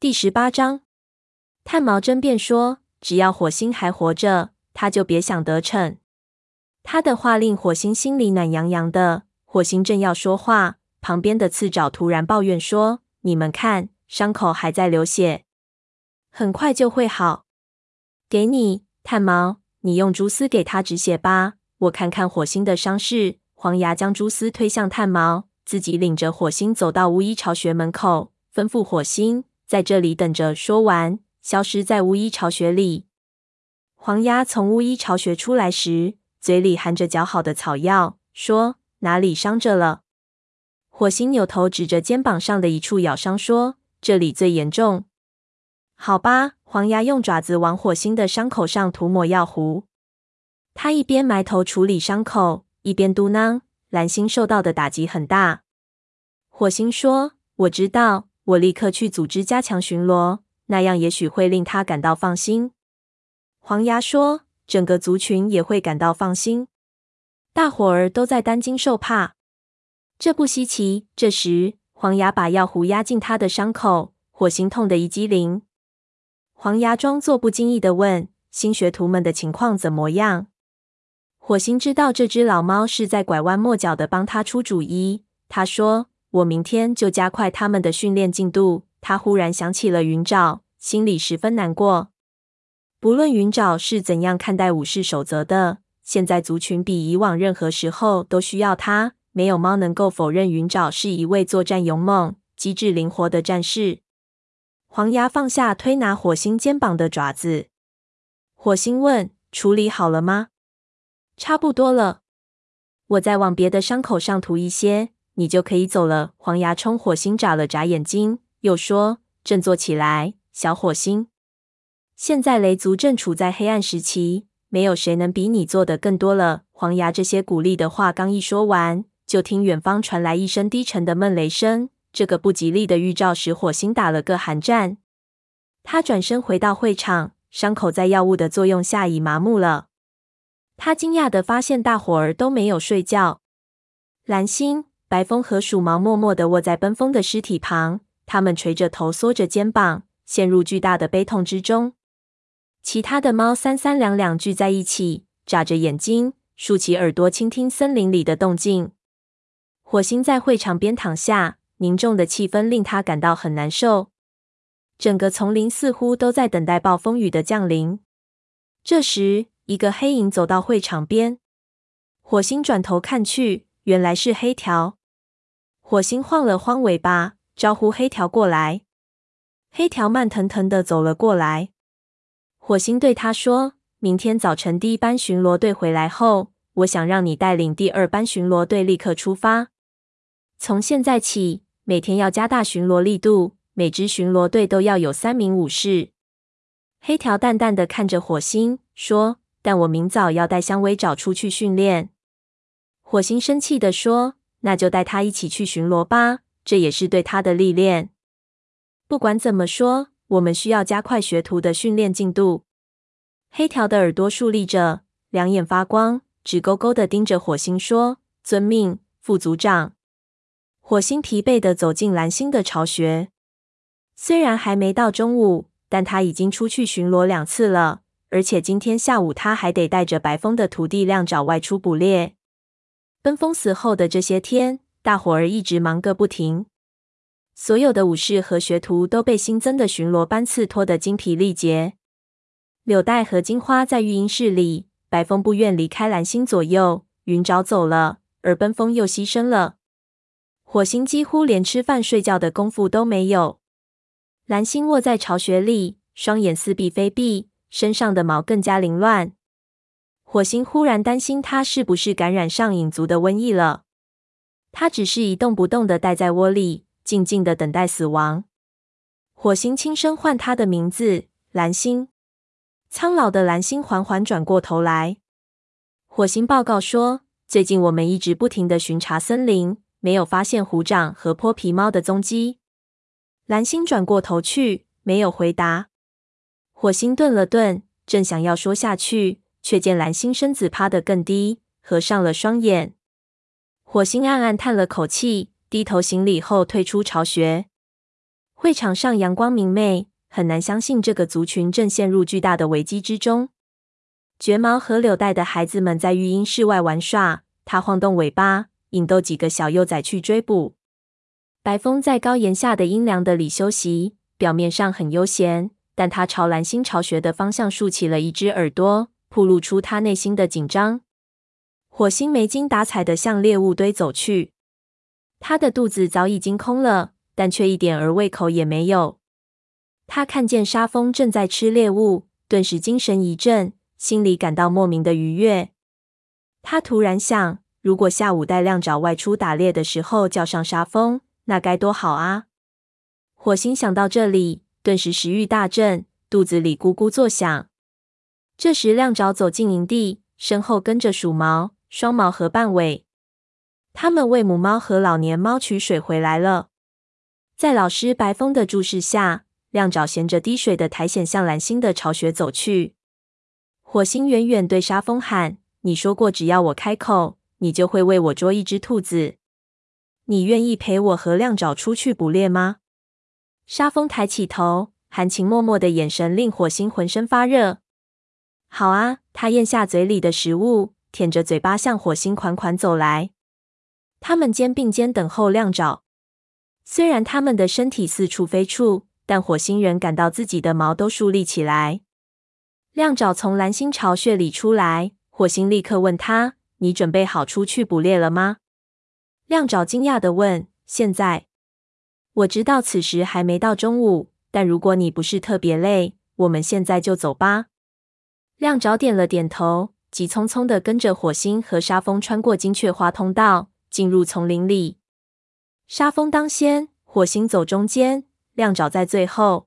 第十八章，探毛争辩说：“只要火星还活着，他就别想得逞。”他的话令火星心里暖洋洋的。火星正要说话，旁边的刺爪突然抱怨说：“你们看，伤口还在流血，很快就会好。给你，探毛，你用蛛丝给他止血吧。我看看火星的伤势。”黄牙将蛛丝推向探毛，自己领着火星走到巫医巢穴门口，吩咐火星在这里等着。说完，消失在巫医巢穴里。黄鸭从巫医巢穴出来时，嘴里含着嚼好的草药，说：“哪里伤着了？”火星扭头指着肩膀上的一处咬伤，说：“这里最严重。”好吧，黄鸭用爪子往火星的伤口上涂抹药糊。他一边埋头处理伤口，一边嘟囔：“蓝星受到的打击很大。”火星说：“我知道，我立刻去组织加强巡逻，那样也许会令他感到放心。”黄牙说：“整个族群也会感到放心，大伙儿都在担惊受怕，这不稀奇。”这时，黄牙把药壶压进他的伤口，火星痛得一激灵。黄牙装作不经意地问：“新学徒们的情况怎么样？”火星知道这只老猫是在拐弯抹角的帮他出主意。他说：“我明天就加快他们的训练进度。”他忽然想起了云爪，心里十分难过。不论云爪是怎样看待武士守则的，现在族群比以往任何时候都需要他。没有猫能够否认云爪是一位作战勇猛、机智灵活的战士。黄牙放下推拿火星肩膀的爪子。火星问：“处理好了吗？”差不多了，我再往别的伤口上涂一些，你就可以走了。黄牙冲火星眨了眨眼睛，又说：“振作起来，小火星。现在雷族正处在黑暗时期，没有谁能比你做的更多了。”黄牙这些鼓励的话刚一说完，就听远方传来一声低沉的闷雷声。这个不吉利的预兆使火星打了个寒战。他转身回到会场，伤口在药物的作用下已麻木了。他惊讶地发现，大伙儿都没有睡觉。蓝星、白风和鼠毛默默地卧在奔风的尸体旁，他们垂着头，缩着肩膀，陷入巨大的悲痛之中。其他的猫三三两两聚在一起，眨着眼睛，竖起耳朵，倾听森林里的动静。火星在会场边躺下，凝重的气氛令他感到很难受。整个丛林似乎都在等待暴风雨的降临。这时，一个黑影走到会场边，火星转头看去，原来是黑条。火星晃了晃尾巴，招呼黑条过来。黑条慢腾腾的走了过来。火星对他说：“明天早晨第一班巡逻队回来后，我想让你带领第二班巡逻队立刻出发。从现在起，每天要加大巡逻力度，每支巡逻队都要有三名武士。”黑条淡淡的看着火星说。但我明早要带香薇找出去训练。火星生气的说：“那就带他一起去巡逻吧，这也是对他的历练。不管怎么说，我们需要加快学徒的训练进度。”黑条的耳朵竖立着，两眼发光，直勾勾的盯着火星说：“遵命，副组长。”火星疲惫的走进蓝星的巢穴。虽然还没到中午，但他已经出去巡逻两次了。而且今天下午他还得带着白风的徒弟亮爪外出捕猎。奔风死后的这些天，大伙儿一直忙个不停，所有的武士和学徒都被新增的巡逻班次拖得精疲力竭。柳带和金花在育婴室里，白风不愿离开蓝星左右，云沼走了，而奔风又牺牲了。火星几乎连吃饭睡觉的功夫都没有。蓝星卧在巢穴里，双眼似闭非闭。身上的毛更加凌乱。火星忽然担心他是不是感染上影族的瘟疫了。他只是一动不动地待在窝里，静静地等待死亡。火星轻声唤他的名字：“蓝星。”苍老的蓝星缓缓转过头来。火星报告说：“最近我们一直不停地巡查森林，没有发现虎掌和泼皮猫的踪迹。”蓝星转过头去，没有回答。火星顿了顿，正想要说下去，却见蓝星身子趴得更低，合上了双眼。火星暗暗叹了口气，低头行礼后退出巢穴。会场上阳光明媚，很难相信这个族群正陷入巨大的危机之中。卷毛和柳带的孩子们在育婴室外玩耍，它晃动尾巴，引逗几个小幼崽去追捕。白风在高檐下的阴凉的里休息，表面上很悠闲，但他朝蓝星巢穴的方向竖起了一只耳朵，暴露出他内心的紧张。火星没精打采的向猎物堆走去，他的肚子早已经空了。但却一点儿胃口也没有。他看见沙蜂正在吃猎物，顿时精神一振，心里感到莫名的愉悦。他突然想，如果下午带亮爪外出打猎的时候叫上沙蜂，那该多好啊！火星想到这里，顿时食欲大振，肚子里咕咕作响。这时，亮爪走进营地，身后跟着鼠毛、双毛和半尾。他们为母猫和老年猫取水回来了。在老师白风的注视下，亮爪衔着滴水的苔藓向蓝星的巢穴走去。火星远远对沙风喊：“你说过，只要我开口，你就会为我捉一只兔子。你愿意陪我和亮爪出去捕猎吗？”沙风抬起头，含情脉脉的眼神令火星浑身发热。好啊，他咽下嘴里的食物，舔着嘴巴向火星款款走来。他们肩并肩等候亮爪。虽然他们的身体四处飞触，但火星人感到自己的毛都竖立起来。亮爪从蓝星巢穴里出来，火星立刻问他：“你准备好出去捕猎了吗？”亮爪惊讶地问：“现在？我知道此时还没到中午，但如果你不是特别累，我们现在就走吧。”亮爪点了点头，急匆匆地跟着火星和沙蜂穿过金雀花通道，进入丛林里。沙蜂当先，火星走中间，亮爪在最后。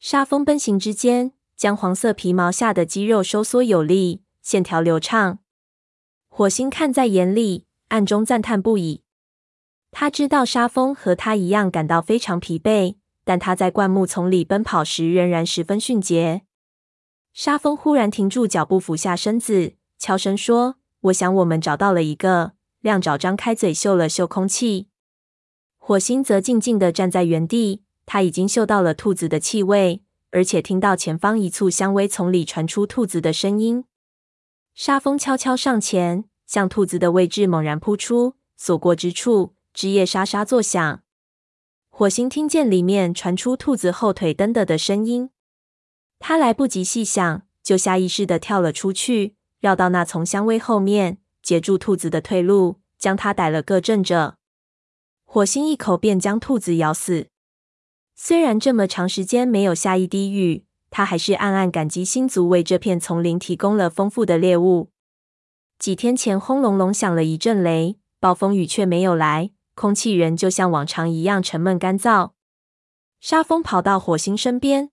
沙蜂奔行之间，将黄色皮毛下的肌肉收缩有力，线条流畅。火星看在眼里，暗中赞叹不已。他知道沙蜂和他一样感到非常疲惫，但他在灌木丛里奔跑时仍然十分迅捷。沙风忽然停住脚步，俯下身子，悄声说：“我想我们找到了一个。”亮爪张开嘴嗅了嗅空气。火星则静静地站在原地，他已经嗅到了兔子的气味，而且听到前方一簇香薇丛里传出兔子的声音。沙风悄悄上前，向兔子的位置猛然扑出，所过之处，枝叶沙沙作响。火星听见里面传出兔子后腿蹬的的声音，他来不及细想，就下意识地跳了出去，绕到那丛香薇后面，截住兔子的退路，将它逮了个正着。火星一口便将兔子咬死。虽然这么长时间没有下一滴雨，他还是暗暗感激星族为这片丛林提供了丰富的猎物。几天前轰隆隆响了一阵雷，暴风雨却没有来，空气仍旧像往常一样沉闷干燥。沙蜂跑到火星身边，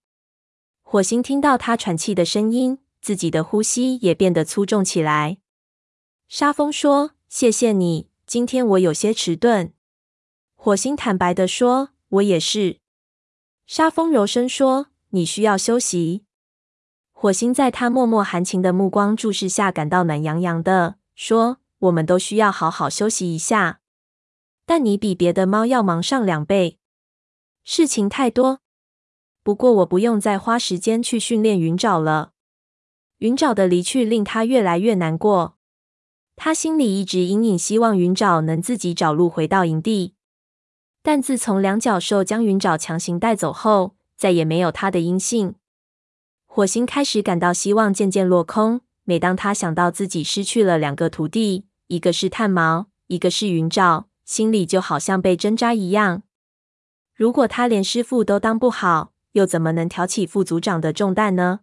火星听到他喘气的声音，自己的呼吸也变得粗重起来。沙峰说：“谢谢你，今天我有些迟钝。”火星坦白地说：“我也是。”沙峰柔声说：“你需要休息。”火星在他默默含情的目光注视下，感到暖洋洋的，说：“我们都需要好好休息一下。但你比别的猫要忙上两倍，事情太多。不过我不用再花时间去训练云爪了。”云爪的离去令他越来越难过，他心里一直隐隐希望云爪能自己找路回到营地。但自从两脚兽将云爪强行带走后，再也没有他的音信。火星开始感到希望渐渐落空。每当他想到自己失去了两个徒弟，一个是炭毛，一个是云爪，心里就好像被针扎一样。如果他连师傅都当不好，又怎么能挑起副组长的重担呢？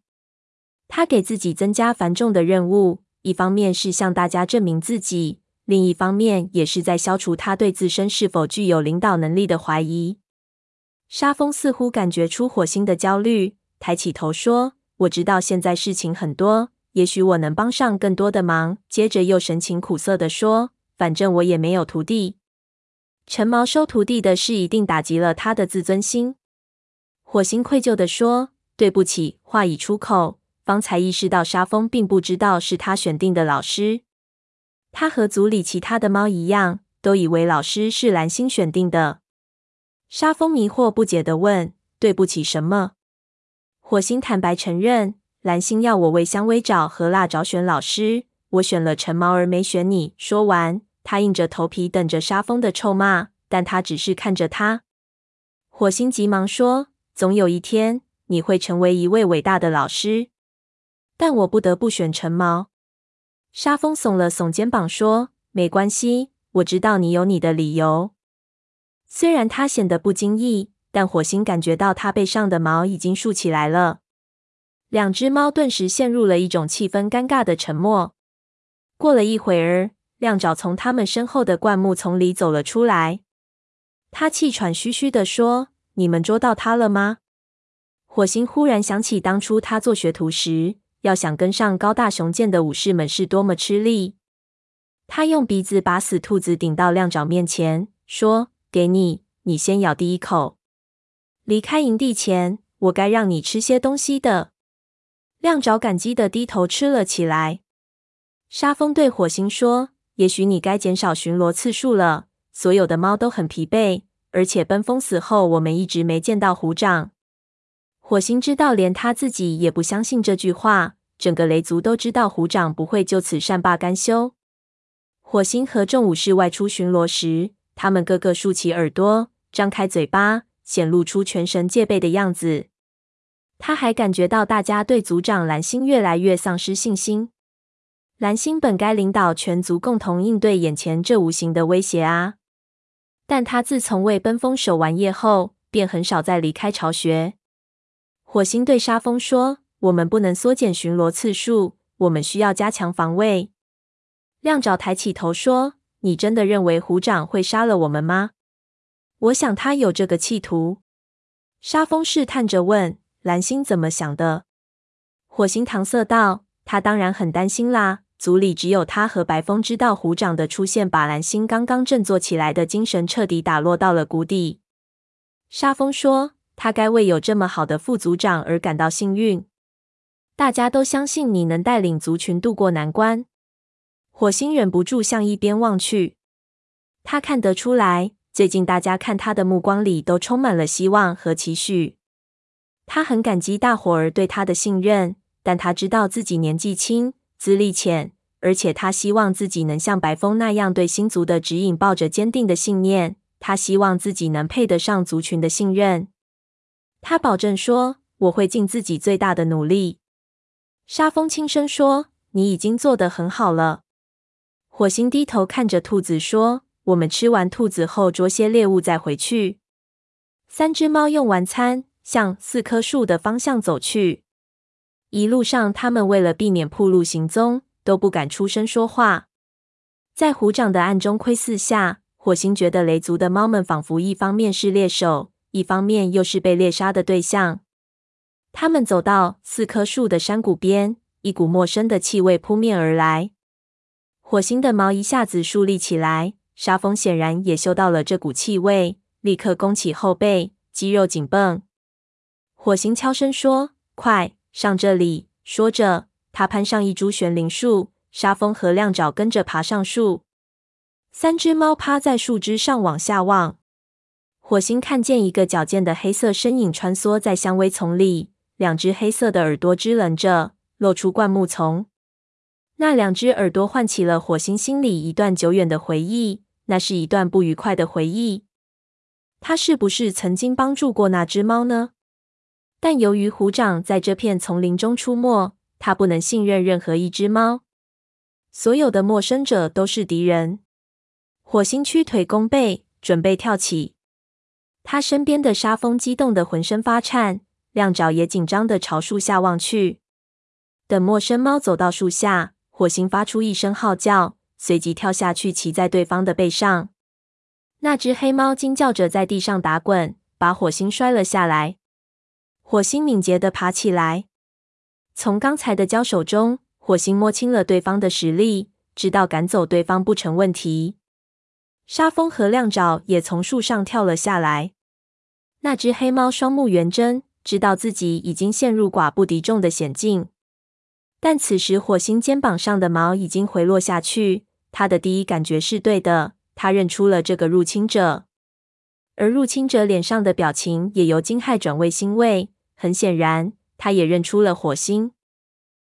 他给自己增加繁重的任务，一方面是向大家证明自己。另一方面，也是在消除他对自身是否具有领导能力的怀疑。沙蜂似乎感觉出火星的焦虑，抬起头说：“我知道现在事情很多，也许我能帮上更多的忙。”接着又神情苦涩地说：“反正我也没有徒弟。”陈毛收徒弟的事一定打击了他的自尊心。火星愧疚地说：“对不起。”话已出口，方才意识到沙峰并不知道是他选定的老师。他和族里其他的猫一样，都以为老师是蓝星选定的。沙峰迷惑不解地问：“对不起什么？”火星坦白承认：“蓝星要我为香薇找和蜡找选老师，我选了陈猫而没选你。”说完，他硬着头皮等着沙峰的臭骂，但他只是看着他。火星急忙说：“总有一天，你会成为一位伟大的老师。”但我不得不选橙毛。沙风耸了耸肩膀说：“没关系，我知道你有你的理由。”虽然他显得不经意，但火星感觉到他背上的毛已经竖起来了。两只猫顿时陷入了一种气氛尴尬的沉默。过了一会儿，亮爪从他们身后的灌木丛里走了出来。他气喘吁吁地说：“你们捉到他了吗？”火星忽然想起当初他做学徒时，要想跟上高大雄健的武士们是多么吃力。他用鼻子把死兔子顶到亮爪面前，说：“给你，你先咬第一口。离开营地前，我该让你吃些东西的。”亮爪感激地低头吃了起来。沙蜂对火星说：“也许你该减少巡逻次数了。所有的猫都很疲惫，而且奔风死后，我们一直没见到虎掌。”火星知道，连他自己也不相信这句话。整个雷族都知道，虎掌不会就此善罢甘休。火星和众武士外出巡逻时，他们个个竖起耳朵，张开嘴巴，显露出全神戒备的样子。他还感觉到大家对族长蓝星越来越丧失信心。蓝星本该领导全族共同应对眼前这无形的威胁啊！但他自从为奔风守完夜后，便很少再离开巢穴。火星对沙风说：“我们不能缩减巡逻次数，我们需要加强防卫。”亮爪抬起头说：“你真的认为虎掌会杀了我们吗？”我想他有这个企图。沙风试探着问：“蓝星怎么想的？”火星搪塞道：“他当然很担心啦。组里只有他和白风知道虎掌的出现，把蓝星刚刚振作起来的精神彻底打落到了谷底。”沙蜂说。他该为有这么好的副族长而感到幸运。大家都相信你能带领族群渡过难关。火星忍不住向一边望去，他看得出来，最近大家看他的目光里都充满了希望和期许。他很感激大伙儿对他的信任，但他知道自己年纪轻、资历浅，而且他希望自己能像白风那样对星族的指引抱着坚定的信念。他希望自己能配得上族群的信任。他保证说：“我会尽自己最大的努力。”沙风轻声说：“你已经做得很好了。”火星低头看着兔子说：“我们吃完兔子后捉些猎物再回去。”三只猫用完餐，向四棵树的方向走去。一路上，他们为了避免暴露行踪，都不敢出声说话。在虎掌的暗中窥视下，火星觉得雷族的猫们仿佛一方面是猎手。一方面又是被猎杀的对象。他们走到四棵树的山谷边，一股陌生的气味扑面而来。火星的毛一下子竖立起来，沙风显然也嗅到了这股气味，立刻弓起后背，肌肉紧绷。火星悄声说：“快上这里！”说着，他攀上一株悬铃树，沙风和亮爪跟着爬上树。三只猫趴在树枝上往下望。火星看见一个矫健的黑色身影穿梭在香薇丛里，两只黑色的耳朵支棱着，露出灌木丛。那两只耳朵唤起了火星心里一段久远的回忆，那是一段不愉快的回忆。他是不是曾经帮助过那只猫呢？但由于虎掌在这片丛林中出没，他不能信任任何一只猫。所有的陌生者都是敌人。火星屈腿弓背，准备跳起。他身边的沙蜂激动的浑身发颤，亮爪也紧张的朝树下望去。等陌生猫走到树下，火星发出一声号叫，随即跳下去，骑在对方的背上。那只黑猫惊叫着在地上打滚，把火星摔了下来。火星敏捷地爬起来，从刚才的交手中，火星摸清了对方的实力，知道赶走对方不成问题。沙风和亮爪也从树上跳了下来。那只黑猫双目圆睁，知道自己已经陷入寡不敌众的险境。但此时，火星肩膀上的毛已经回落下去。他的第一感觉是对的，他认出了这个入侵者。而入侵者脸上的表情也由惊骇转为欣慰。很显然，他也认出了火星。